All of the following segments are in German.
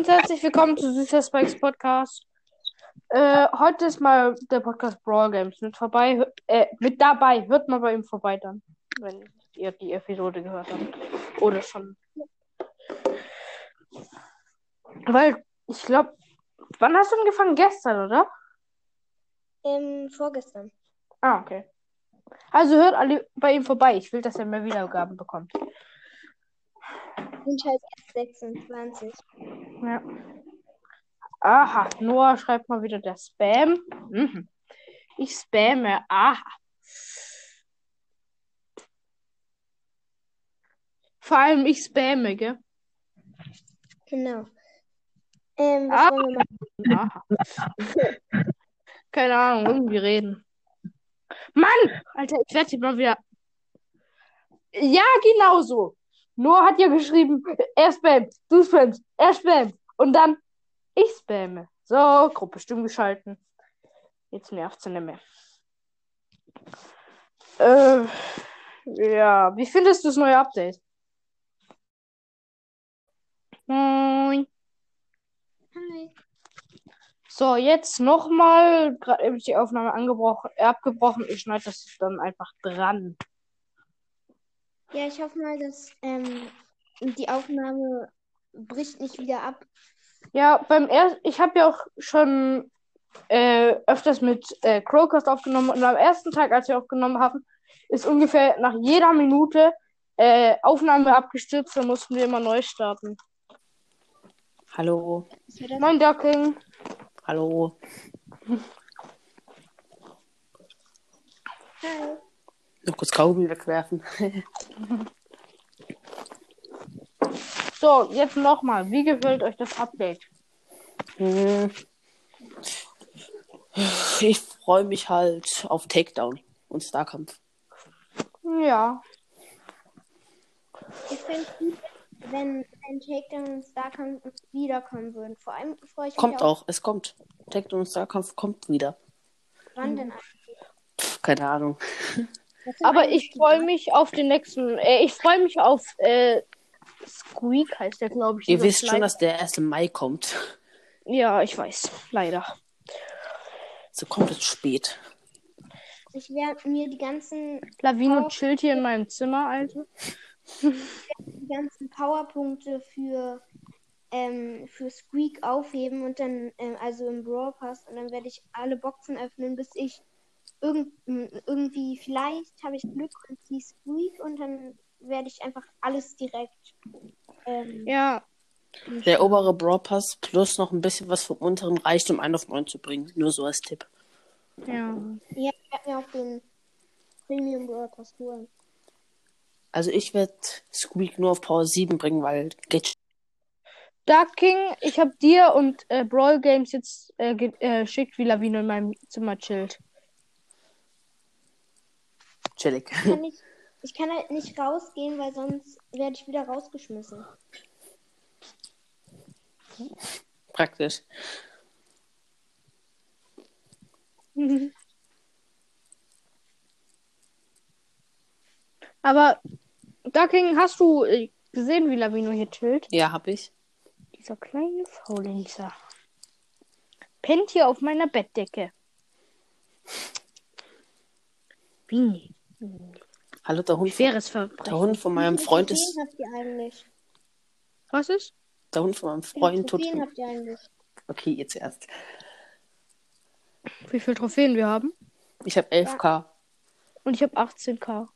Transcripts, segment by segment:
Und herzlich willkommen zu Süßer Spikes Podcast. Äh, heute ist mal der Podcast Brawl Games mit vorbei, äh, mit dabei. Hört mal bei ihm vorbei dann, wenn ihr die Episode gehört habt. Oder schon. Weil, ich glaube, wann hast du angefangen? Gestern, oder? Ähm, vorgestern. Ah, okay. Also hört alle bei ihm vorbei. Ich will, dass er mehr Wiedergaben bekommt. Sind halt erst 26. Ja. Aha, Noah schreibt mal wieder der Spam. Mhm. Ich spamme. Aha. Vor allem ich spamme, gell? Genau. Ähm, was Ah. wollen wir machen? Aha. Keine Ahnung, irgendwie reden. Mann! Alter, ich werde hier mal wieder. Ja, genau so. Noah hat ja geschrieben, er spammt, du spammst, er spammt. Und dann ich spamme. So, Gruppe stumm geschalten. Jetzt nervt's nicht mehr. Äh, ja, wie findest du das neue Update? Moin. Hi. So, jetzt nochmal. Gerade eben die Aufnahme angebrochen, abgebrochen. Ich schneide das dann einfach dran. Ja, ich hoffe mal, dass ähm, die Aufnahme bricht nicht wieder ab. Ja, beim ersten, ich habe ja auch schon äh, öfters mit äh, Crowcast aufgenommen und am ersten Tag, als wir aufgenommen haben, ist ungefähr nach jeder Minute äh, Aufnahme abgestürzt, dann mussten wir immer neu starten. Hallo? Moin, Ducking. hallo. Hi. Noch kurz Kaugummi wegwerfen. So, jetzt nochmal. Wie gefällt euch das Update? Hm. Ich freue mich halt auf Takedown und Starkampf. Ja. Ich finde es gut, wenn, wenn Takedown und Starkampf wiederkommen würden. Vor allem freue ich mich Kommt auch. es kommt. Takedown und Starkampf kommt wieder. Wann denn eigentlich? Keine Ahnung. Aber ich freue mich auf den nächsten. Äh, ich freue mich auf äh, Squeak heißt der, glaube ich. Ihr wisst schon, dass der 1. Mai kommt. Ja, ich weiß. Leider. So kommt es spät. Ich werde mir die ganzen, Lavino chillt hier in meinem Zimmer, Alter. die ganzen Powerpunkte für, ähm, für Squeak aufheben und dann, ähm, also im Brawl Pass, und dann werde ich alle Boxen öffnen, bis ich irgend, irgendwie, vielleicht habe ich Glück und ziehe Squeak und dann werde ich einfach alles direkt. Ähm, Ja, Der obere Brawl Pass plus noch ein bisschen was vom unteren reicht, um einen auf 9 zu bringen. Nur so als Tipp. ja. Ja, ich werde mir auch den Premium Brawl Pass holen. Also ich werde Squeak nur auf Power 7 bringen, weil geht Dark King, ich habe dir und äh, Brawl Games jetzt äh, ge- äh, schickt, wie Lavino in meinem Zimmer chillt. Chillig. Kann ich, ich kann halt nicht rausgehen, weil sonst werde ich wieder rausgeschmissen. Praktisch. Aber Dark King, hast du äh, gesehen, wie Lavino hier chillt? Ja, hab ich. Dieser kleine Faulenzer. Pennt hier auf meiner Bettdecke. Wie? Hallo, der Hund. Schweres Der Verbrechen. Hund von meinem Wie viele Freund Trophäen ist. habt ihr eigentlich? Was ist? Der Hund von meinem Wie viele Freund tut. Trophäen habt ihr eigentlich? Okay, jetzt erst. Wie viele Trophäen wir haben? Ich habe 11k. Und ich habe 18k.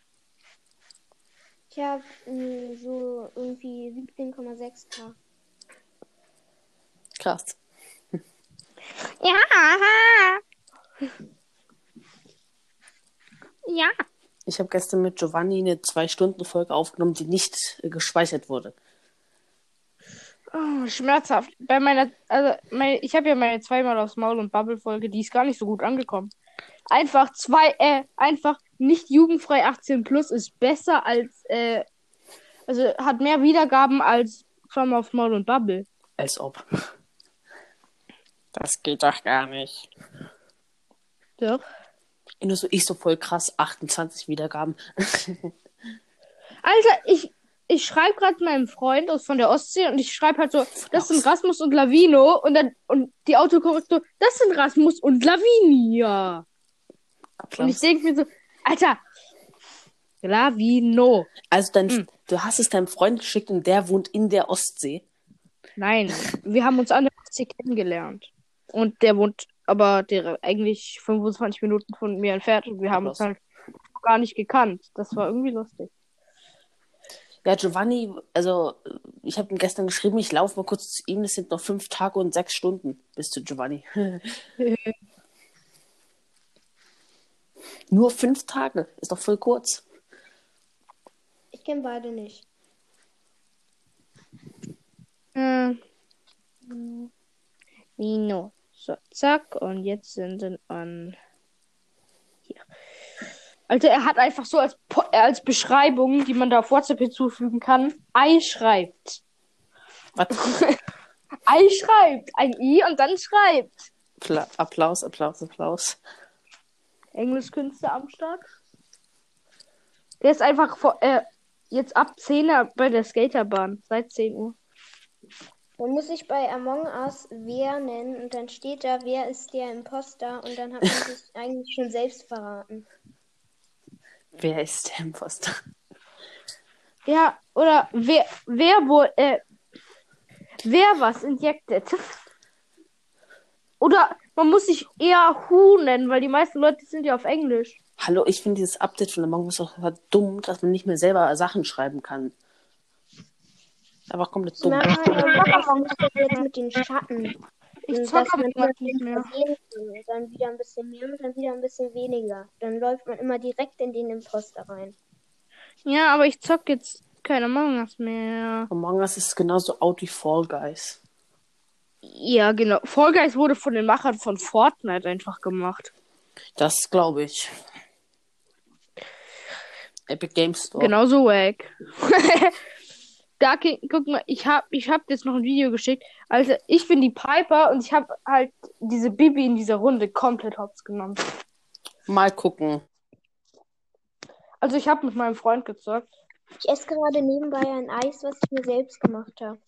Ich habe so irgendwie 17,6k. Krass. Ja. Ja. Ich habe gestern mit Giovanni eine 2-Stunden-Folge aufgenommen, die nicht äh, gespeichert wurde. Oh, schmerzhaft. Bei meiner, also meine, ich habe ja meine zweimal aufs Maul und Bubble Folge, die ist gar nicht so gut angekommen. Einfach zwei, äh, einfach nicht jugendfrei 18 plus ist besser als, äh, also hat mehr Wiedergaben als zweimal aufs Maul und Bubble. Als ob. Das geht doch gar nicht. Doch. Nur so, ich so voll krass, 28 Wiedergaben. Alter, ich, ich schreibe gerade meinem Freund aus von der Ostsee und ich schreibe halt so, das sind Rasmus und Lavino und dann und die Autokorrektur, das sind Rasmus und Lavinia. Und ich Applaus. denke mir so, Alter, Lavino. Also dein, Hm. du hast es deinem Freund geschickt und der wohnt in der Ostsee. Nein, wir haben uns an der Ostsee kennengelernt. Und der wohnt aber der eigentlich 25 Minuten von mir entfernt und wir haben uns Krass. halt gar nicht gekannt. Das war irgendwie lustig. Ja, Giovanni, also ich habe ihm gestern geschrieben, ich laufe mal kurz zu ihm, es sind noch fünf Tage und sechs Stunden bis zu Giovanni. Nur fünf Tage, ist doch voll kurz. Ich kenne beide nicht. Hm. Nino. So, zack. Und jetzt sind wir an. Hier. Alter, er hat einfach so als, Po- äh, als Beschreibung, die man da auf WhatsApp hinzufügen kann, Ei schreibt. Was? Ei schreibt. Ein I und dann schreibt. Appla- Applaus, Applaus, Applaus. Englischkünste am Start. Der ist einfach vor, äh, jetzt ab 10 Uhr bei der Skaterbahn. Seit 10 Uhr. Dann muss ich bei Among Us wer nennen und dann steht da, wer ist der Imposter und dann hat man sich eigentlich schon selbst verraten. Wer ist der Imposter? Ja, oder wer, wer wohl, äh, wer was injected? Oder man muss sich eher Who nennen, weil die meisten Leute sind ja auf Englisch. Hallo, ich finde dieses Update von Among Us auch dumm, dass man nicht mehr selber Sachen schreiben kann. Einfach komplett dumm. Nein, was ist das jetzt mit den Schatten? Ich Und zock dass aber man grad immer nicht mehr. Und Dann wieder ein bisschen mehr und dann wieder ein bisschen weniger. Dann läuft man immer direkt in den Imposter rein. Ja, aber ich zock jetzt keine Among Us mehr. Among Us ist genauso out wie Fall Guys. Ja, genau. Fall Guys wurde von den Machern von Fortnite einfach gemacht. Das glaube ich. Epic Games Store. Genauso wack. da, guck mal, ich hab, ich hab jetzt noch ein Video geschickt. Also, ich bin die Piper und ich hab halt diese Bibi in dieser Runde komplett hops genommen. Mal gucken. Also, ich hab mit meinem Freund gezockt. Ich esse gerade nebenbei ein Eis, was ich mir selbst gemacht habe.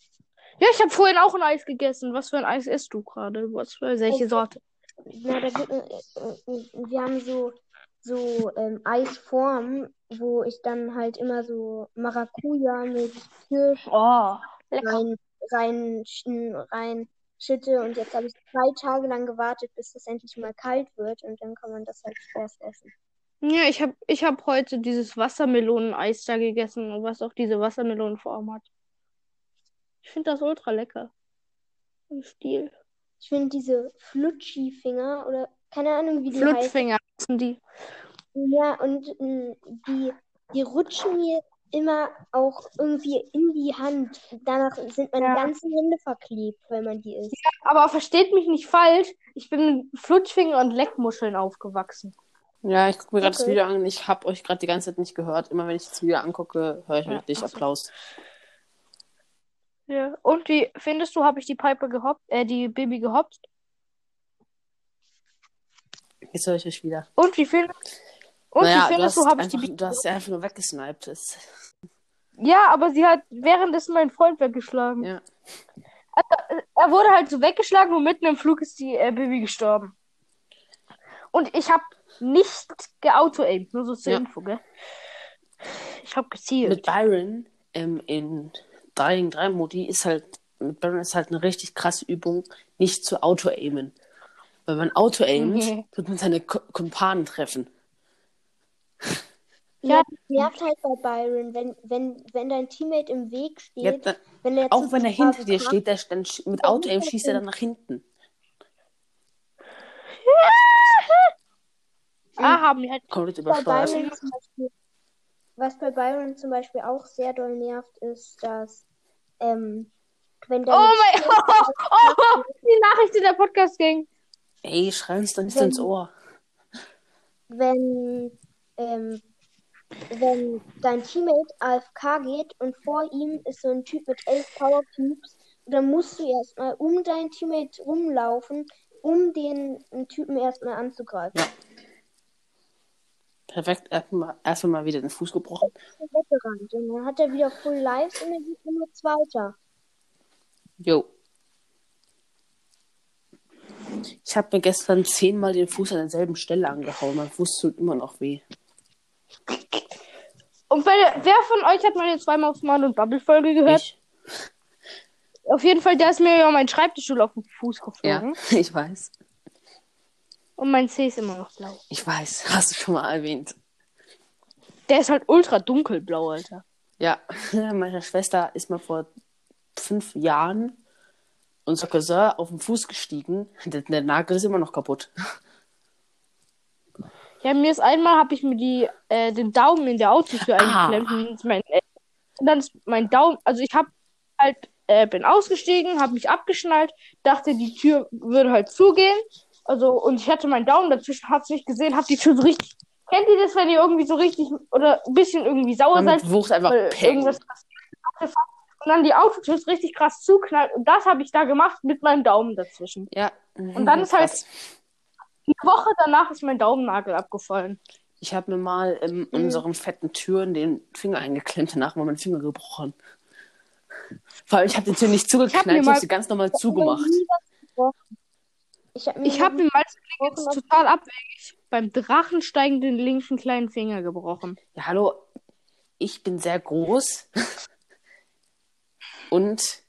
Ja, ich hab vorhin auch ein Eis gegessen. Was für ein Eis isst du gerade? Was für welche Sorte? Na, da gibt, äh, äh, wir haben so, so ähm, Eisformen, wo ich dann halt immer so Maracuja mit Kirsch Oh, rein, rein, rein schütte. Und jetzt habe ich zwei Tage lang gewartet, bis es endlich mal kalt wird. Und dann kann man das halt erst essen. Ja, ich hab, ich hab heute dieses Wassermeloneneis da gegessen, was auch diese Wassermelonenform hat. Ich finde das ultra lecker. Im Stil. Ich finde diese Flutschi-Finger oder keine Ahnung, wie die heißen. Flutschfinger heißen die. Ja, und ähm, die, die rutschen mir immer auch irgendwie in die Hand. Danach sind meine Ja. ganzen Hände verklebt, wenn man die isst. Aber versteht mich nicht falsch, ich bin mit Flutschfinger und Leckmuscheln aufgewachsen. Ja, ich gucke mir gerade das Okay. Video an. Ich habe euch gerade die ganze Zeit nicht gehört. Immer wenn ich das Video angucke, höre ich Ja, so. Applaus. Ja. Und wie findest du, habe ich die Piper gehoppt, äh, die Baby gehoppt? Jetzt höre ich euch wieder. Und wie findest und naja, wie findest hast, du, habe ich die du hast sie einfach nur weggesniped. Das, Ja, aber sie hat währenddessen meinen Freund weggeschlagen. ja. Er wurde halt so weggeschlagen und mitten im Flug ist die äh, Baby gestorben. Und ich habe nicht geauto-aimed, nur so zur Ja. Info, gell? Ich habe gezielt. Mit Byron ähm, in 3 gegen 3 Modi ist halt, mit Byron ist halt eine richtig krasse Übung, nicht zu auto-aimen. Wenn man auto-aimt, Mhm. wird man seine Kumpanen treffen. Ja. Ja, das nervt halt bei Byron, wenn, wenn, wenn dein Teammate im Weg steht, Ja, dann, wenn der auch wenn er hinter dir Farbe steht, der, dann sch- mit Auto-Aim schießt er dann nach hinten. Ah, haben die halt. Komplett übersteuert. Beispiel, was bei Byron zum Beispiel auch sehr doll nervt, ist, dass ähm, wenn Oh deine mein Gott! Oh, die Nachricht in der Podcast ging. Ey, schrei uns doch nicht Wenn- ins Ohr. wenn, ähm, wenn dein Teammate AFK geht und vor ihm ist so ein Typ mit elf Power Cubes, dann musst du erstmal um dein Teammate rumlaufen, um den Typen erstmal anzugreifen. Ja. Perfekt. Erstmal erst mal wieder den Fuß gebrochen. weggerannt. Und dann hat er wieder Full Lives und dann geht er nur Zweiter. Jo. Ich habe mir gestern zehnmal den Fuß an derselben Stelle angehauen. Mein Fuß tut immer noch weh. Und wer, wer von euch hat meine zweimal aufs Mann und Bubble-Folge gehört? Ich, Auf jeden Fall, da ist mir ja mein Schreibtischstuhl auf den Fuß ja, geflogen. ich weiß. Und mein C ist immer noch blau. Ich weiß. Hast du schon mal erwähnt. Der ist halt ultra dunkelblau, Alter. Ja, meine Schwester ist mal vor fünf Jahren unser Cousin auf den Fuß gestiegen. Der, der Nagel ist immer noch kaputt. Ja, mir ist einmal, habe ich mir die, äh, den Daumen in der Autotür Ah. eingeklemmt. Mein, äh, und dann ist mein Daumen, also ich habe halt, äh, bin ausgestiegen, habe mich abgeschnallt, dachte, die Tür würde halt zugehen. Also, und ich hatte meinen Daumen dazwischen, hab's nicht gesehen, hab die Tür so richtig. Kennt ihr das, wenn ihr irgendwie so richtig oder ein bisschen irgendwie sauer seid? Wucht einfach weil Peng. irgendwas passiert. Und dann die Autotür ist richtig krass zuknallt. Und das habe ich da gemacht mit meinem Daumen dazwischen. Ja. Und dann ist halt- Krass. Eine Woche danach ist mein Daumennagel abgefallen. Ich habe mir mal in unseren fetten Türen den Finger eingeklemmt. Danach war mein Finger gebrochen. Vor allem, ich habe die Tür nicht zugeknallt, ich habe sie ganz normal zugemacht. Ich habe mir, Ich habe mir mal jetzt total abwegig beim Drachensteigen den linken kleinen Finger gebrochen. Ja, hallo. Ich bin sehr groß. Und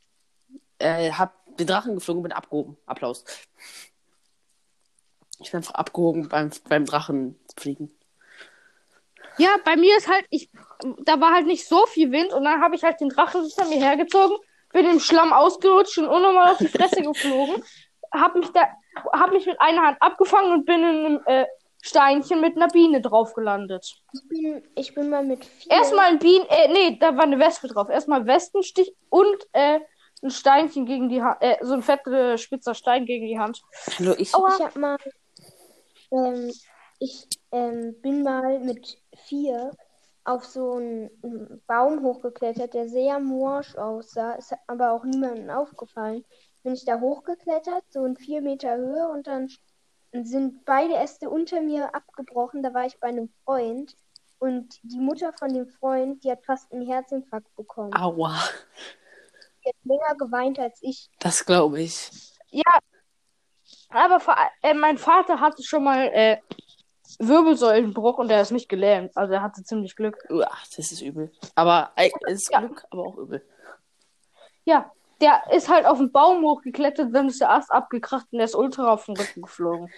äh, habe den Drachen geflogen und bin abgehoben. Applaus. Ich bin einfach abgehoben beim, beim Drachenfliegen. Ja, bei mir ist halt, ich, da war halt nicht so viel Wind und dann habe ich halt den Drachen hinter mir hergezogen, bin im Schlamm ausgerutscht und unnormal auf die Fresse geflogen, hab mich da, hab mich mit einer Hand abgefangen und bin in einem äh, Steinchen mit einer Biene drauf gelandet. ich, bin, ich bin mal mit vier. Erstmal ein Bienen, äh, nee, da war eine Wespe drauf. Erstmal Wespenstich und äh, ein Steinchen gegen die Hand, äh, so ein fetter spitzer Stein gegen die Hand. Hallo, ich. Aua. Ich habe mal, ähm, ich ähm, bin mal mit vier auf so einen Baum hochgeklettert, der sehr morsch aussah. Es hat aber auch niemandem aufgefallen. Bin ich da hochgeklettert, so in vier Meter Höhe und dann sind beide Äste unter mir abgebrochen. Da war ich bei einem Freund und die Mutter von dem Freund, die hat fast einen Herzinfarkt bekommen. Aua. Die hat länger geweint als ich. Das glaube ich. Ja, aber äh, mein Vater hatte schon mal äh, Wirbelsäulenbruch und er ist nicht gelähmt. Also er hatte ziemlich Glück. Uah, das ist übel. Aber äh, es ist Ja. Glück, aber auch übel. Ja, der ist halt auf den Baum hochgeklettert, dann ist der Ast abgekracht und der ist ultra auf den Rücken geflogen.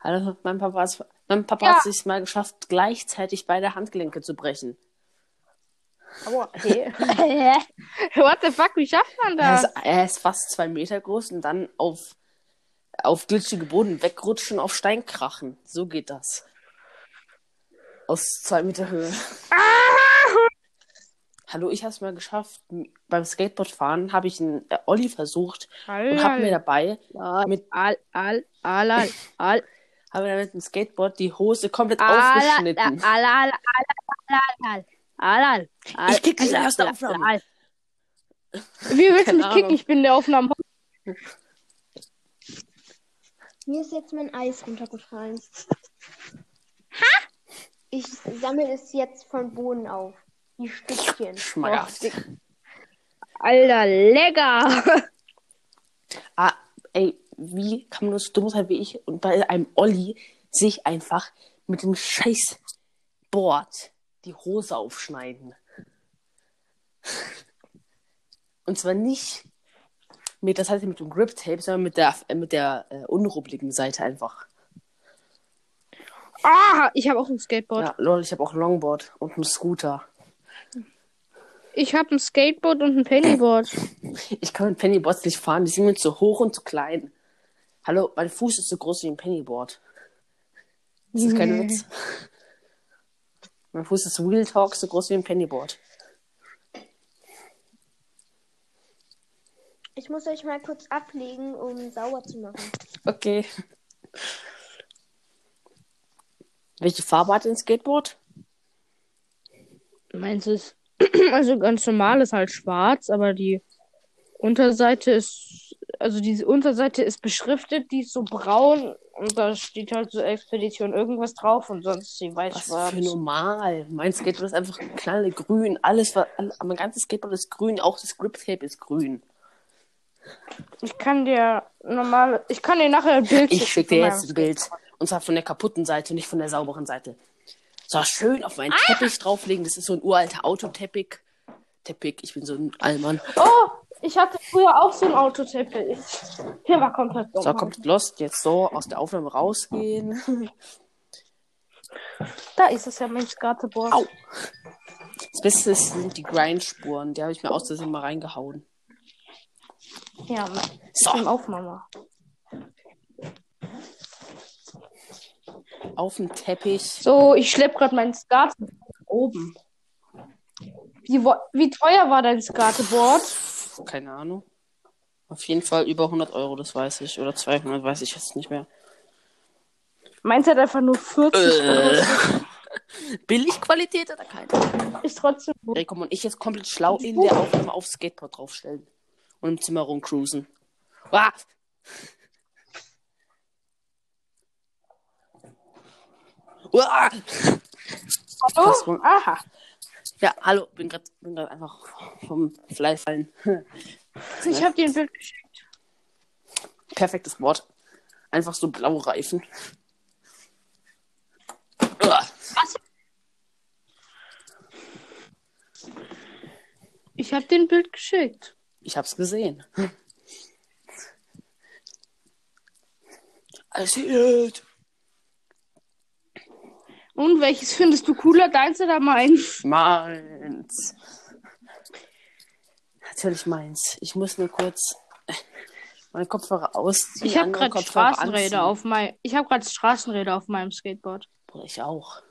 Hallo, mein Papa, ist, mein Papa Ja. hat es mal geschafft, gleichzeitig beide Handgelenke zu brechen. Aua, okay. What the fuck, wie schafft man Er das? ist, er ist fast zwei Meter groß und dann auf, auf glitschige Boden wegrutschen, auf Stein krachen. So geht das. Aus zwei Meter Höhe. Hallo, ich habe es mal geschafft. Beim Skateboardfahren habe ich einen äh, Olli versucht und habe mir dabei mit, Al, al, al, al, al, habe mir mit dem Skateboard die Hose komplett al, al, aufgeschnitten. al, al, al, al, al, al, al, Ich kick dich aus der Aufnahme. al. Wie willst du Keine mich kicken? Ich bin der Aufnahme. Mir ist jetzt mein Eis runtergefallen. Ich sammle es jetzt von Boden auf. Die Stückchen. Schmackhaft. Alter, lecker. Ah, ey, wie kann man so dumm sein wie ich und bei einem Olli sich einfach mit dem scheiß Board die Hose aufschneiden? Und zwar nicht mit, das heißt mit dem Grip Tape, sondern mit der, äh, mit der äh, unruppligen Seite einfach. Ah, ich habe auch ein Skateboard. Ja, lol, ich habe auch ein Longboard und einen Scooter. Ich habe ein Skateboard und ein Pennyboard. Ich kann mit Pennyboards nicht fahren, die sind mir zu hoch und zu klein. Hallo, mein Fuß ist so groß wie ein Pennyboard. Das ist kein Witz. Mein Fuß ist Real Talk so groß wie ein Pennyboard. Ich muss euch mal kurz ablegen, um sauer zu machen. Okay. Welche Farbe hat dein Skateboard? Meins ist also ganz normal ist halt schwarz, aber die Unterseite ist also diese Unterseite ist beschriftet, die ist so braun und da steht halt so Expedition irgendwas drauf und sonst ist sie Was weiß-schwarz. für normal. Mein Skateboard ist einfach knallgrün. Alles, war, mein ganzes Skateboard ist grün. Auch das Grip Tape ist grün. Ich kann dir normal, ich kann dir nachher ein Bild Ich schicken schicke dir jetzt ein Bild. Und zwar von der kaputten Seite, nicht von der sauberen Seite. So, schön auf meinen Teppich drauflegen. Das ist so ein uralter Autoteppich. Teppich, ich bin so ein Allmann. Oh, ich hatte früher auch so ein Autoteppich. Hier war komplett So, kommt Lost. Jetzt so aus der Aufnahme rausgehen. Da ist es ja mein Skateboard. Au. Das Beste ist- sind die Grindspuren. Die habe ich mir aus Versehen mal reingehauen. Ja, So, Aufnahme. Auf dem Teppich. So, ich schlepp gerade mein Skateboard oben. Wie, wie teuer war dein Skateboard? Keine Ahnung. Auf jeden Fall über 100 Euro, das weiß ich. Oder 200, weiß ich jetzt nicht mehr. Meins hat einfach nur 40 Äh. Euro. Billigqualität oder keine? Ist trotzdem gut. Ey, komm, und ich jetzt komplett schlau in der Aufnahme aufs Skateboard draufstellen. Und im Zimmer rumcruisen. Ah! Uah! Hallo? Was Aha. Ja, hallo, bin gerade bin grad einfach vom Fly fallen. Ich habe dir ein Bild geschickt. Perfektes Wort. Einfach so blaue Reifen. Uah! Ich habe dir ein Bild geschickt. Ich hab's gesehen. I see it. Und welches findest du cooler, deins oder meins? Meins. Natürlich meins. Ich muss nur kurz meine Kopfhörer ausziehen. Ich habe gerade Straßenräder auf mein, ich habe gerade Straßenräder auf meinem Skateboard. Bruder, Ich auch.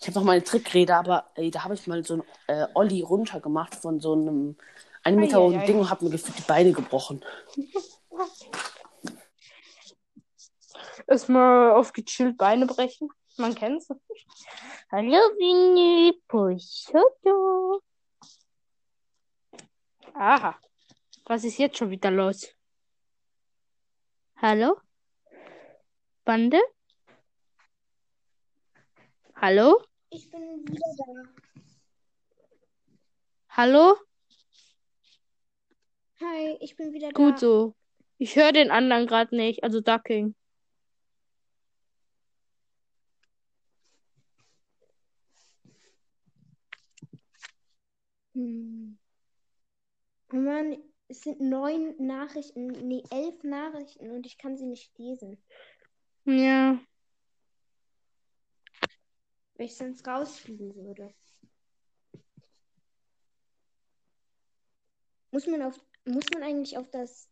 Ich habe noch meine Trickräder, aber ey, da habe ich mal so ein äh, Olli runtergemacht von so einem 1 Meter hohen. Ding und habe mir gefühlt die Beine gebrochen. Erstmal auf gechillt Beine brechen. Man kennt's. Hallo, Winnie Pushoto. Aha. Was ist jetzt schon wieder los? Hallo? Bande? Hallo? Ich bin wieder Hallo? da. Hi, ich bin wieder Gut da. so. Ich höre den anderen gerade nicht, also Ducking. Hm. Oh Mann, es sind neun Nachrichten, nee, elf Nachrichten und ich kann sie nicht lesen, Ja. weil ich sonst rausfliegen würde. Muss man auf, muss man eigentlich auf das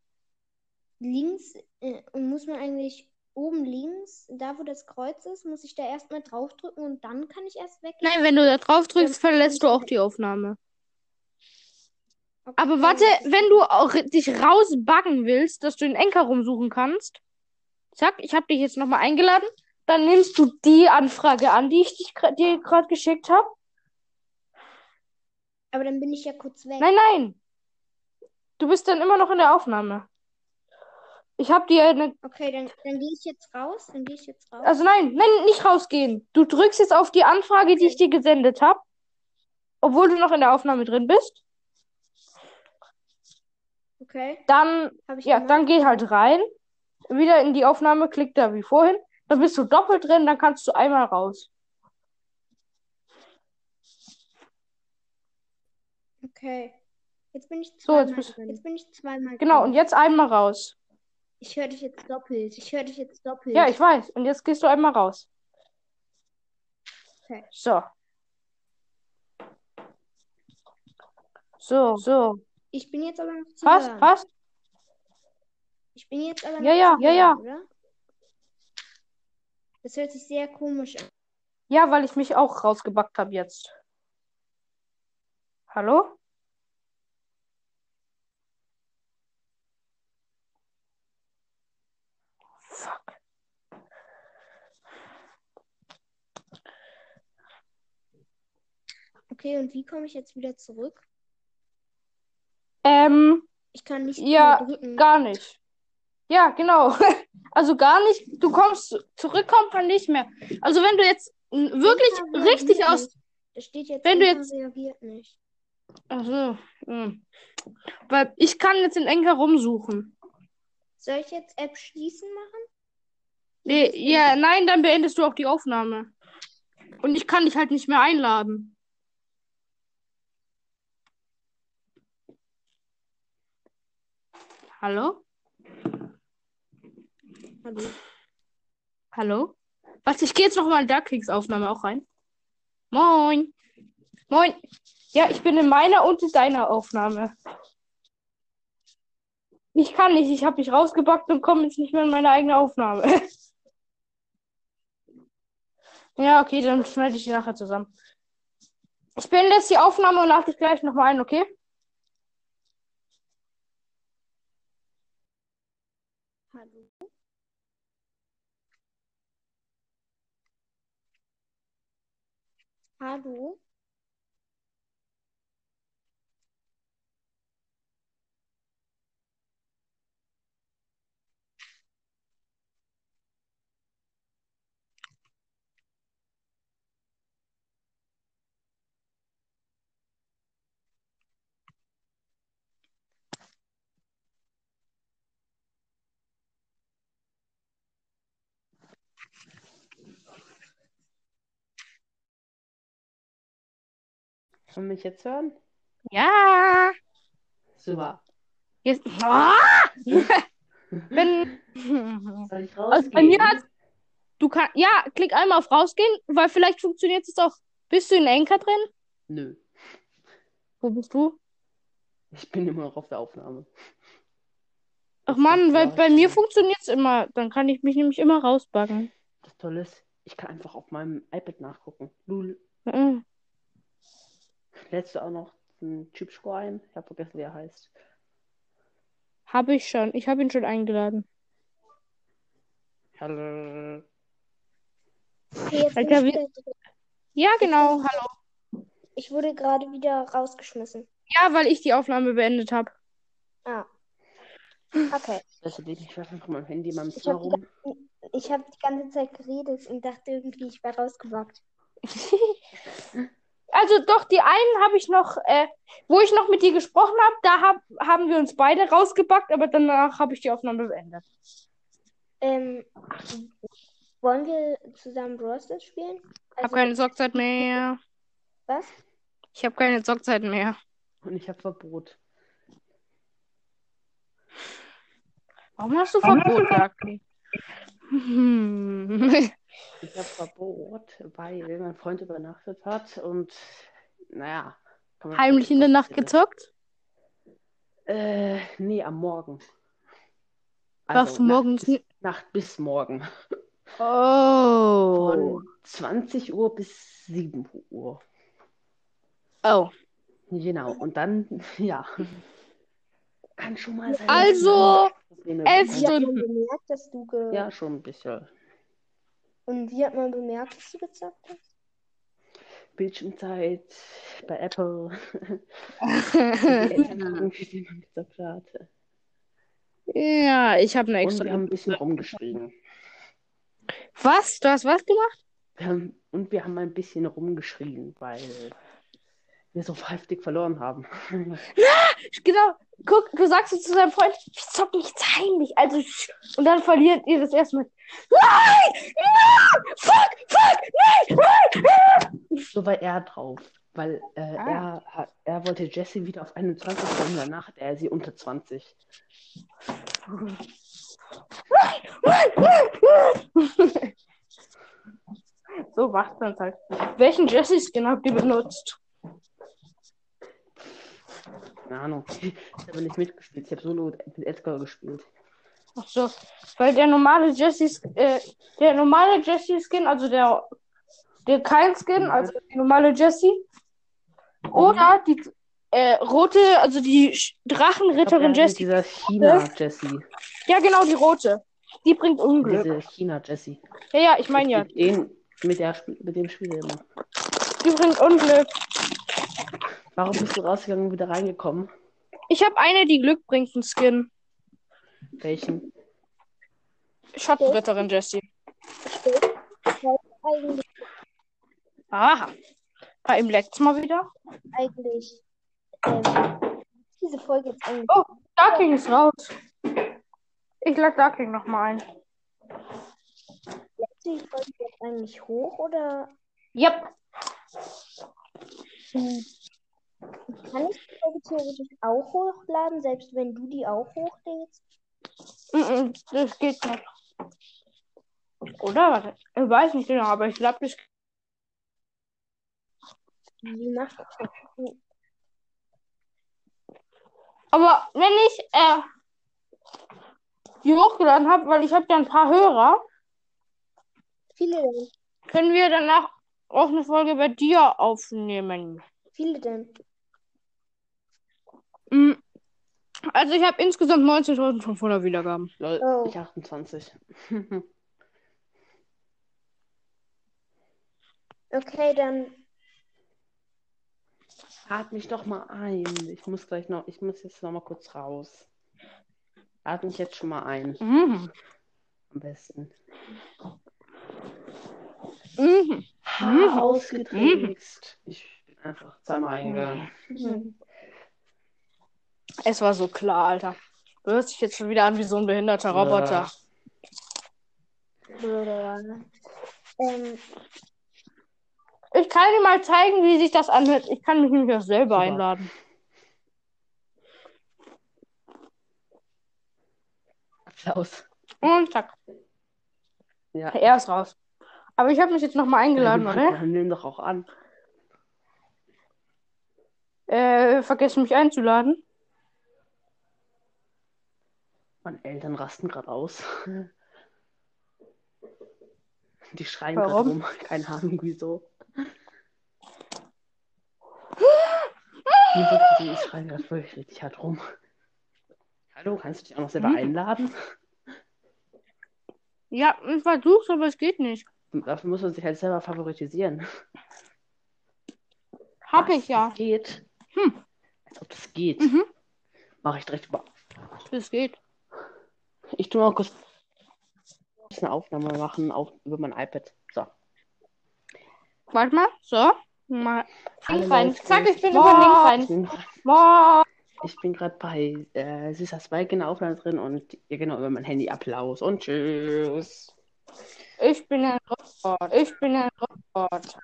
links, äh, und muss man eigentlich oben links, da wo das Kreuz ist, muss ich da erstmal draufdrücken und dann kann ich erst weg? Nein, wenn du da drauf drückst, verlässt du auch die Aufnahme. Okay, Aber warte, wenn du auch dich rausbuggen willst, dass du den Enker rumsuchen kannst, zack, ich habe dich jetzt nochmal eingeladen, dann nimmst du die Anfrage an, die ich dich, dir gerade geschickt habe. Aber dann bin ich ja kurz weg. Nein, nein. Du bist dann immer noch in der Aufnahme. Ich habe dir eine. Okay, dann, dann gehe ich jetzt raus. Dann gehe ich jetzt raus. Also nein, nein, nicht rausgehen. Du drückst jetzt auf die Anfrage, die ich dir gesendet habe, obwohl du noch in der Aufnahme drin bist. Okay, Dann Ja, gemacht. dann geh halt rein. Wieder in die Aufnahme, klick da wie vorhin. Dann bist du doppelt drin, dann kannst du einmal raus. Okay. Jetzt bin ich So, zweimal jetzt bist- drin. Jetzt bin ich zweimal Genau, drin. und jetzt einmal raus. Ich höre dich jetzt doppelt. Ich höre dich jetzt doppelt. Ja, ich weiß. Und jetzt gehst du einmal raus. Okay. So. So, so. Ich bin jetzt aber noch zu Passt, hören. passt. Ich bin jetzt aber Ja, noch ja, zu ja, hören, ja. oder? Das hört sich sehr komisch an. Ja, weil ich mich auch rausgebackt habe jetzt. Hallo? Fuck. Okay, und wie komme ich jetzt wieder zurück? Ähm, Ich kann nicht Ja, drücken. Gar nicht. Ja, genau. Also gar nicht. Du kommst zurückkommt man nicht mehr. Also wenn du jetzt wirklich richtig aus. nicht. Da steht jetzt, Wenn du jetzt- reagiert nicht. Ach so. hm. Weil ich kann jetzt in Enker rumsuchen. Soll ich jetzt App schließen machen? Nee, ja, nein, dann beendest du auch die Aufnahme. Und ich kann dich halt nicht mehr einladen. Hallo? Hallo. Hallo? Warte, ich gehe jetzt noch mal in Darklings Aufnahme auch rein. Moin. Moin. Ja, ich bin in meiner und in deiner Aufnahme. Ich kann nicht, ich habe mich rausgebackt und komme jetzt nicht mehr in meine eigene Aufnahme. ja, okay, dann schneide ich die nachher zusammen. Ich beende jetzt die Aufnahme und lade dich gleich nochmal ein, okay? Hallo. Kann mich jetzt hören? Ja. Super. Jetzt. Ah! Wenn. Soll ich Also bei mir hat du kannst ja, klick einmal auf rausgehen, weil vielleicht funktioniert es auch. Bist du in Anchor drin? Nö. Wo bist du? Ich bin immer noch auf der Aufnahme. Ach macht weil bei mir funktioniert es immer. Dann kann ich mich nämlich immer rausbacken. Das Tolle ist, ich kann einfach auf meinem iPad nachgucken. Lul, Mhm. Lädst du auch noch einen Chipscore ein? Ich habe vergessen, wie er heißt. Habe ich schon. Ich habe ihn schon eingeladen. Hallo. Alter, wie-. Ja, genau. Hallo. Ich wurde gerade wieder rausgeschmissen. Ja, weil ich die Aufnahme beendet habe. Ah. Okay. Deswegen, ich Handy Ich habe rum. die, ich hab die ganze Zeit geredet und dachte irgendwie, ich wäre rausgewagt. Also doch, die einen habe ich noch, äh, wo ich noch mit dir gesprochen habe, da hab, haben wir uns beide rausgebackt, aber danach habe ich die Aufnahme beendet. Ähm, wollen wir zusammen Brawl Stars spielen? Ich habe Also, keine Zockzeit mehr. was? Ich habe keine Zockzeit mehr. Und ich habe Verbot. Warum hast du Verbot, Jackie? Hm. Ich habe Verbot, weil mein Freund übernachtet hat und naja. Heimlich in der Nacht gezockt? Äh, nee, am Morgen. Warst du morgens? Nacht, Nacht bis morgen. Oh. Von 20 Uhr bis 7 Uhr. Oh. Genau. Und dann, ja. Kann schon mal sein. Also, elf Stunden. bemerkt, dass du Ja, schon ein bisschen. Und wie hat man bemerkt, dass du gezockt hast? Bildschirmzeit bei Apple. Die Eltern gucken, wie man gezockt hat. ja, ich habe eine Und extra. wir haben ein bisschen rumgeschrien. Was? Du hast was gemacht? Wir haben, und wir haben ein bisschen rumgeschrien, weil wir so heftig verloren haben. Genau. Guck, du sagst es zu deinem Freund, wir zocken jetzt heimlich. Also, und dann verliert ihr das erstmal. Nein! Nein! Fuck! Fuck! Nein! Nein! So war er drauf. Weil äh, Ah. er, er wollte Jessie wieder auf 21 bringen, danach hat er sie unter 20. so macht man halt. Welchen Jesse-Skin habt ihr benutzt? Keine Ahnung. Ich habe nicht mitgespielt. Ich habe solo mit Edgar gespielt. Ach so, weil der normale Jesse, äh, der normale Jesse-Skin, also der, der kein Skin, also die normale Jesse, oder die äh, rote, also die Drachenritterin er Jessie. dieser China-Jessie. Ja, genau, die rote. Die bringt Unglück. Diese China-Jessie. Ja, ja, ich meine ja, Mit, den, mit, der, mit dem Spiel immer. die bringt Unglück. Warum bist du rausgegangen und wieder reingekommen? Ich habe eine, die Glück bringt, einen Skin. Welchen? Schattenritterin Jessie. Eigentlich, Aha. Bei ihm leckt's mal wieder. eigentlich, ähm, diese Folge jetzt eigentlich. Oh, Darking ist raus. Ich lade Darking nochmal ein. Lädt die Folge jetzt eigentlich hoch oder Yep. hm, kann ich die Folge theoretisch auch hochladen, selbst wenn du die auch hochlädst? Das geht nicht. Oder? Warte. Ich weiß nicht genau, aber ich glaube, das. Wie macht das? Aber wenn ich äh, die hochgeladen habe, weil ich habe ja ein paar Hörer, Viele denn? können wir danach auch eine Folge bei dir aufnehmen. Viele denn? Mm. Also ich habe insgesamt 19.500 Wiedergaben. Lol, Oh. ich 28. Okay, dann Lad mich doch mal ein. Ich muss gleich noch, ich muss jetzt noch mal kurz raus. Lad mich jetzt schon mal ein. Mhm. Am besten. Mhm. Ha, ausgetrickst. Ich bin einfach zweimal eingegangen. Es war so klar, Alter. Du hörst dich jetzt schon wieder an wie so ein behinderter Roboter. ähm, Ich kann dir mal zeigen, wie sich das anhört. Ich kann mich nämlich auch selber Super. einladen. Applaus. Und zack, Ja. er ist raus. Aber ich habe mich jetzt nochmal eingeladen, ja, oder? Nimm doch auch an. Äh, vergessen mich einzuladen. Meine Eltern rasten gerade aus. Die schreien gerade rum. Keine Ahnung wieso. Die schreien gerade wirklich richtig hart rum. Hallo, kannst du dich auch noch selber Hm? einladen? Ja, ich versuch's, aber es geht nicht. Dafür muss man sich halt selber favoritisieren. Hab Was? ich ja. Das geht. Hm. Als ob das geht. Mhm. Mache ich direkt über. Es geht. Ich tue mal kurz eine Aufnahme machen auf, über mein iPad. So. Warte mal. So. Mal. Link rein. Zack, ich bin über Link Ich rein. ich bin gerade bei äh, Süßer Spike in der Aufnahme drin und ja genau über mein Handy Applaus und tschüss. Ich bin ein Robot. Ich bin ein Robot.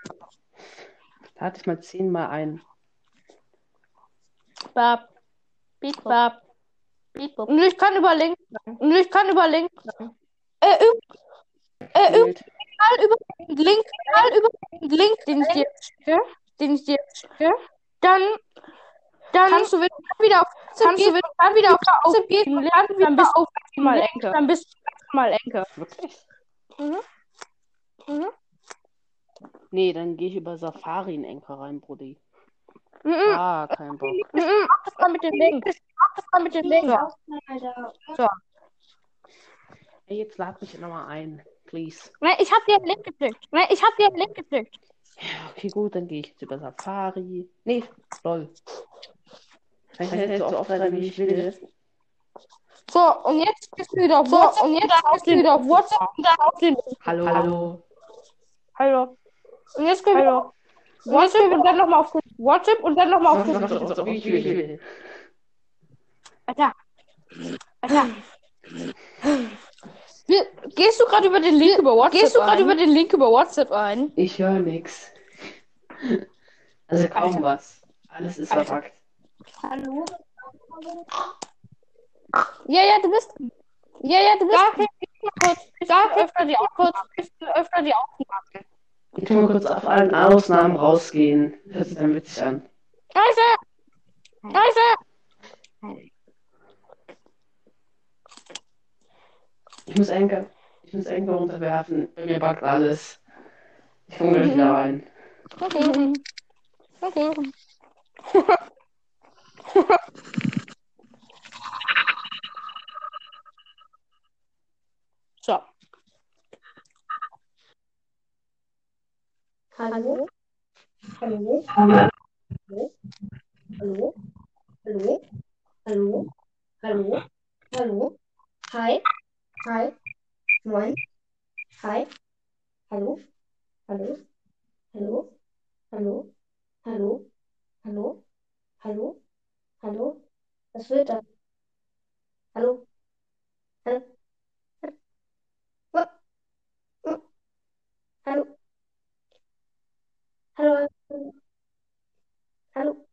Lade ich mal zehnmal ein. Bab. Beep, bab. Und ich kann über Link. Und ich kann über Link. Äh, üb- äh, üb- über den Link, mal über den Link, den ich dir schicke, den ich dir schicke, dann, dann kannst du wieder, wieder auf kannst du dann wieder auf WhatsApp gehen, dann wieder bist auf mal Enke. Dann bist du mal Enke. Wirklich? Mhm. Mhm. Nee, dann gehe ich über Safari in Enker rein, Brudi. Mhm. Ah, kein Bock. Mhm. Mach das mal mit dem Link. Mach das mal mit dem Link. So. Ey, jetzt lad mich nochmal ein, please. Nein, ich hab dir einen Link geschickt. Nein, ich hab dir einen Link geschickt. Ja, okay, gut, dann gehe ich jetzt über Safari. Nee, lol. Kann ich jetzt so oft wie ich will. So, und jetzt gehst du wieder auf WhatsApp und jetzt gehst du wieder auf WhatsApp und dann auf den Link. Hallo, hallo. Hallo. Und jetzt gehen wir auf WhatsApp und dann nochmal auf WhatsApp und dann nochmal auf ich will. Alter. Alter. Gehst du gerade über den Link über WhatsApp Gehst du gerade über den Link über WhatsApp ein? Ich höre nix. Also kaum was. Alles ist Alter. verpackt. Hallo? Ja, ja, du bist. Ja, ja, du bist. Darf ich mal kurz. Darf öfter die kurz öfter die Aufnahme. Ich tu mal kurz auf allen Ausnahmen rausgehen. Hört sich dann witzig an. Scheiße! Scheiße! Ich muss Enker, ich muss Enker runterwerfen. Bei mir backt alles. Ich komme gleich wieder rein. Okay. Okay. Hallo? Hallo? Hallo? Hallo? Hallo? Hallo? Hallo? Hallo? Hi? Hi? Moin? Hi? Hallo? Hallo? Hallo? Hallo? Hallo? Hallo? Hallo? Hallo? Was wird das? Hallo? Hallo? Hallo? Hallo? Hallo? Hallo?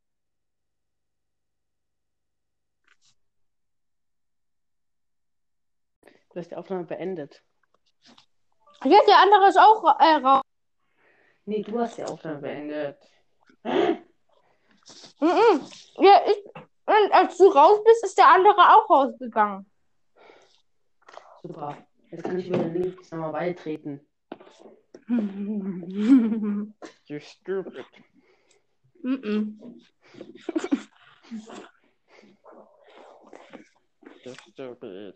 Du hast die Aufnahme beendet. Ja, der andere ist auch äh, raus. Nee, du hast die Aufnahme beendet. Mhm. Ja, ich, und als du raus bist, ist der andere auch rausgegangen. Super. Jetzt kann ich über den Link nochmal beitreten. You stupid. You stupid.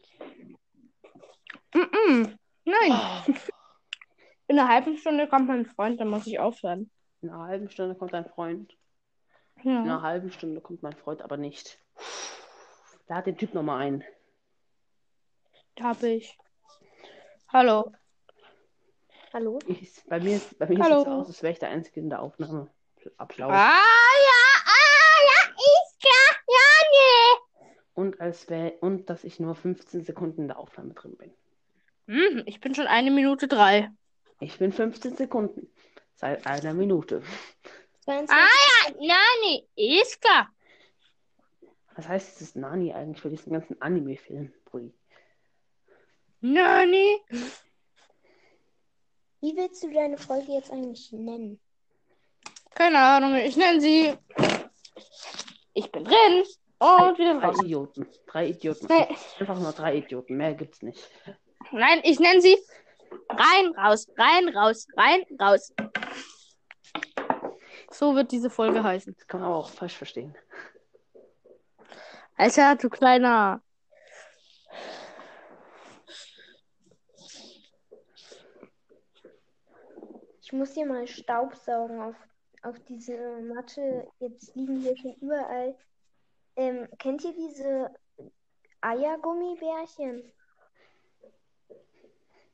Mhm. Nein. In einer halben Stunde kommt mein Freund, dann muss ich aufhören. In einer halben Stunde kommt dein Freund. In Ja. einer halben Stunde kommt mein Freund aber nicht. Lad den Typ nochmal ein. Hab ich. Hallo. Hallo? Ich, bei mir, bei mir sieht Hallo. es aus, als wäre ich der Einzige in der Aufnahme. Applaus. Ah, ja, ah, ja, ist klar. Ja, nee. Und als wär, und dass ich nur 15 Sekunden in der Aufnahme drin bin. Hm, ich bin schon eine Minute drei. Ich bin 15 Sekunden. Seit einer Minute. 22. Ah, ja, nee, ist klar. Was heißt dieses Nani eigentlich für diesen ganzen Anime-Film? Brudi? Nani. Wie willst du deine Folge jetzt eigentlich nennen? Keine Ahnung, ich nenne sie. Ich bin drin und wieder Drei raus. Idioten. Drei Idioten. Nee. Einfach nur drei Idioten. Mehr gibt's nicht. Nein, ich nenne sie rein, raus, rein, raus, rein, raus. So wird diese Folge heißen. Das kann man aber auch falsch verstehen. Alter, du kleiner. Ich muss hier mal Staubsaugen auf, auf diese Matte. Jetzt liegen hier schon überall. Ähm, kennt ihr diese Eiergummibärchen?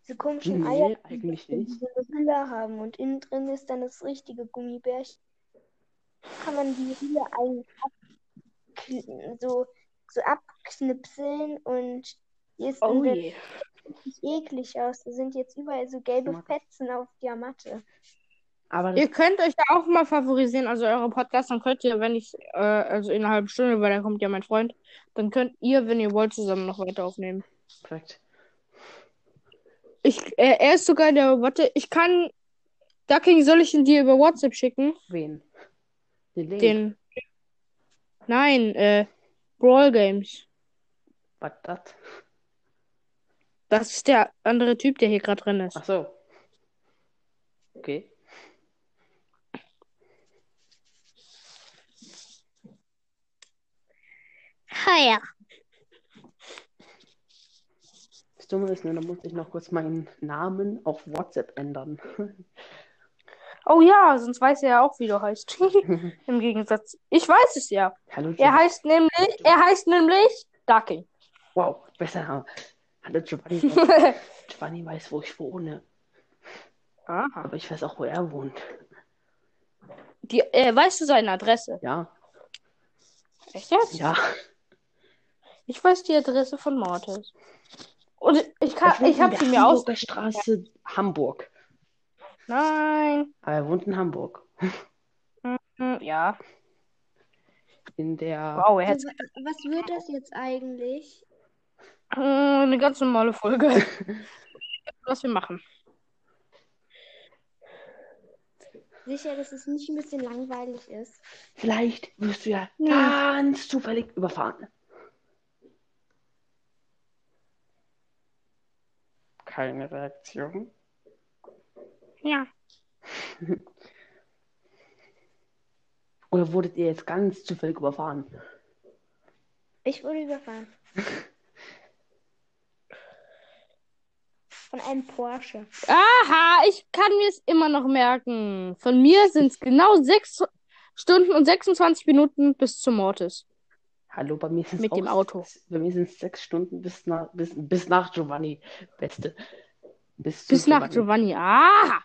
Diese komischen Nee, Eier, eigentlich die nicht. so eine Hülle haben und innen drin ist dann das richtige Gummibärchen. Kann man die Hülle eigentlich so, so abknipseln und die ist Oh je. Richtig eklig aus. Da sind jetzt überall so gelbe. Fetzen auf der Matte. Aber Ihr könnt euch da auch mal favorisieren, also eure Podcasts, dann könnt ihr, wenn ich, äh, also in einer halben Stunde, weil da kommt ja mein Freund, dann könnt ihr, wenn ihr wollt, zusammen noch weiter aufnehmen. perfekt. Ich, äh, er ist sogar in der, warte, ich kann, Ducking, soll ich ihn dir über WhatsApp schicken? Wen? Den Link. Den, nein, äh, Brawl Games. Was das? Das ist der andere Typ, der hier gerade drin ist. Ach so. Okay. Ja. Das Dumme ist, ne, da muss ich noch kurz meinen Namen auf WhatsApp ändern. Oh ja, sonst weiß er ja auch, wie du heißt. Im Gegensatz. Ich weiß es ja. Hallo, Er heißt nämlich, er heißt nämlich Ducking. Wow, besser Name. Hallo, Giovanni. weiß- Giovanni weiß, wo ich wohne. Aha. Aber ich weiß auch, wo er wohnt. Die, äh, weißt du seine Adresse? Ja. Echt jetzt? Ja. Ich weiß die Adresse von Mortis. Und ich kann, wohnt ich habe sie mir aus. Hamburger Straße, Hamburg. Nein. Aber er wohnt in Hamburg. Hm, Ja. In der. Wow, er hat So, wa- was wird das jetzt eigentlich? Äh, eine ganz normale Folge. Was wir machen. Sicher, dass es nicht ein bisschen langweilig ist. Vielleicht wirst du ja Ja. ganz zufällig überfahren. Keine Reaktion. Ja. Oder wurdet ihr jetzt ganz zufällig überfahren? Ich wurde überfahren. Von einem Porsche. Aha, ich kann mir es immer noch merken. Von mir sind es genau 6 Stunden und 26 Minuten bis zum Mortis. Hallo, bei mir sind Mit dem Auto. Bei mir sind es sechs Stunden bis nach, bis, bis nach Giovanni. Beste. Bis, zu Bis nach Giovanni. Giovanni. Ah!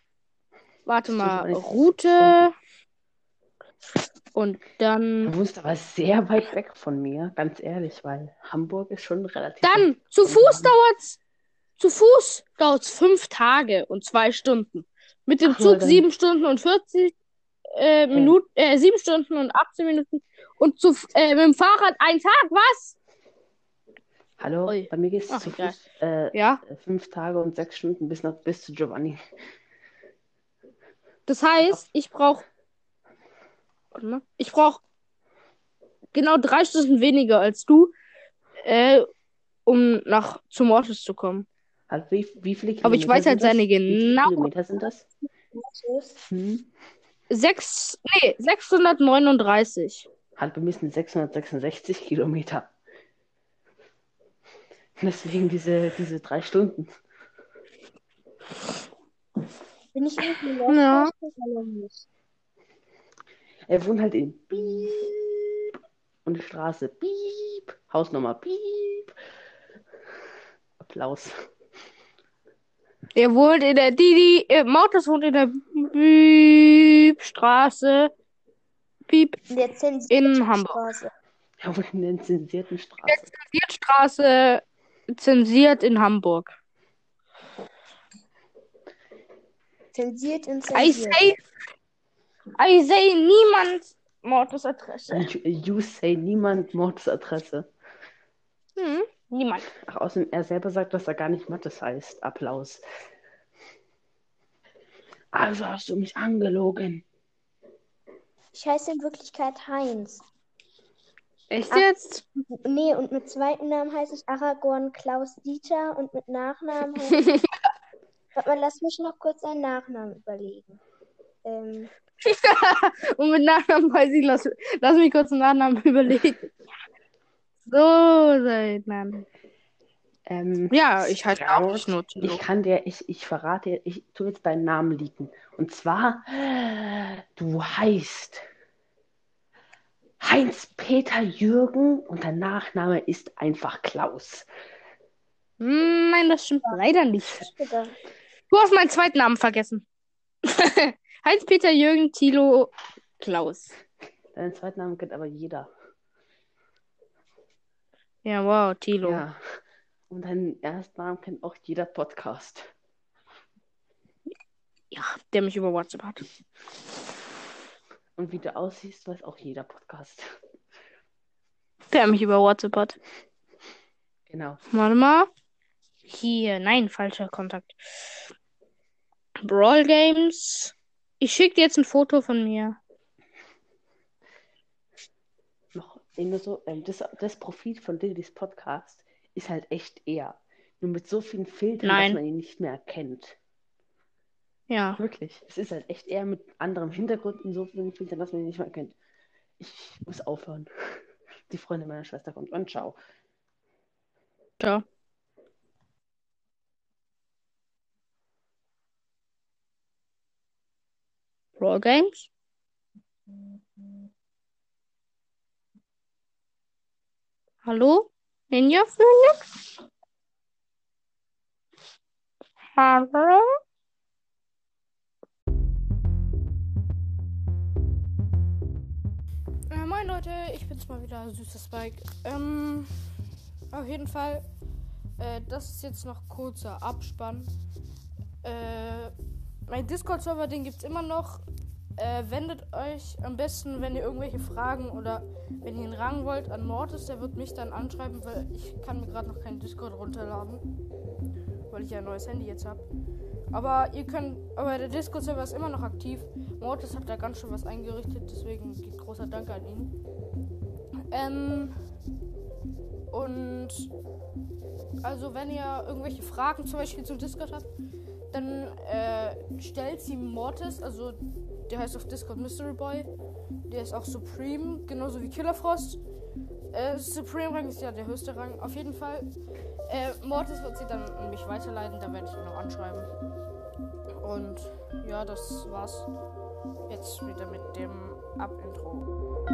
Warte Bis mal. Route. Und dann. Du wohnst aber sehr weit weg von mir, ganz ehrlich, weil Hamburg ist schon relativ. Dann, zu Fuß dauert's. Zu Fuß dauert's fünf Tage und zwei Stunden. Mit dem Ach, Zug sieben Stunden und 40 äh, Minuten, äh, sieben Stunden und 18 Minuten. Und zu, äh, mit dem Fahrrad ein Tag, was? Hallo, Ui. bei mir geht es zu. Fuß äh, Ja. fünf Tage und sechs Stunden bis nach bis zu Giovanni. Das heißt, ich brauche. Ich brauche genau drei Stunden weniger als du, äh, um nach zu Mortis zu kommen. Also wie, wie viele Aber ich Kilometer weiß halt sind das? seine Wie viele genau- Kilometer sind das? Hm? Sechs, nee, 639. Halt, bei mir sind 666 Kilometer. Deswegen diese, diese drei Stunden. Bin ich irgendwie lost? Ja. Er wohnt halt in Piep und die Straße Piep, Hausnummer Piep. Applaus. Er wohnt in der, die, die, äh, Mortis wohnt in der Piepstraße. Piep, In der zensierten In Hamburg. Straße. Er wohnt in der zensierten Straße. Straße, zensiert in Hamburg. Zensiert in I zensiert. say, I say niemand Mortis Adresse. You, you say niemand Mords Adresse. Hm, niemand. Ach, außerdem, er selber sagt, dass er gar nicht Mattes heißt. Applaus. Also hast du mich angelogen. Ich heiße in Wirklichkeit Heinz. Echt Ach. jetzt? Nee, und mit zweiten Namen heiße ich Aragorn Klaus Dieter und mit Nachnamen heiße ich. Warte mal, lass mich noch kurz einen Nachnamen überlegen. Ähm, Und mit Nachnamen weiß ich, lass, lass mich kurz einen Nachnamen überlegen. So, sein Name. Ähm, Ja, ich heiße auch nicht nur. Ich kann dir, ich, ich verrate dir, ich tue jetzt deinen Namen liegen. Und zwar, du heißt Heinz-Peter Jürgen und dein Nachname ist einfach Klaus. Nein, das stimmt leider nicht. Du hast meinen zweiten Namen vergessen. Heinz-Peter Jürgen Tilo Klaus. Deinen zweiten Namen kennt aber jeder. Ja, wow, Tilo. Ja. Und deinen ersten Namen kennt auch jeder Podcast. Ja, der mich über WhatsApp hat. Und wie du aussiehst, weiß auch jeder Podcast. Der mich über WhatsApp hat. Genau. Warte mal. Hier, nein, falscher Kontakt. Brawl Games. Ich schicke dir jetzt ein Foto von mir. Immer so, ähm, das, das Profil von Lillys Podcast ist halt echt eher. Nur mit so vielen Filtern, Nein. dass man ihn nicht mehr erkennt. Ja. Wirklich. Es ist halt echt eher mit anderem Hintergrund und so vielen Filtern, dass man ihn nicht mehr erkennt. Ich muss aufhören. Die Freundin meiner Schwester kommt und ciao. Ciao. Brawl Games? Hallo? Ninja Phoenix? Hallo? Äh, moin Leute, ich bin's mal wieder, süßer Spike. Ähm, auf jeden Fall, äh, das ist jetzt noch kurzer Abspann. Äh, mein Discord-Server, den gibt's immer noch. Äh, wendet euch am besten, wenn ihr irgendwelche Fragen oder wenn ihr einen Rang wollt, an Mortis. Der wird mich dann anschreiben, weil ich kann mir gerade noch keinen Discord runterladen. Weil ich ja ein neues Handy jetzt habe. Aber ihr könnt, aber der Discord-Server ist immer noch aktiv. Mortis hat da ganz schön was eingerichtet, deswegen geht großer Dank an ihn. Ähm, und also wenn ihr irgendwelche Fragen zum Beispiel zum Discord habt, dann äh, stellt sie Mortis, also der heißt auf Discord Mystery Boy. Der ist auch Supreme, genauso wie Killer Frost. Äh, Supreme Rang ist ja der höchste Rang. Auf jeden Fall. Äh, Mortis wird sie dann an mich weiterleiten, da werde ich ihn noch anschreiben. Und ja, das war's jetzt wieder mit dem Ab-Intro.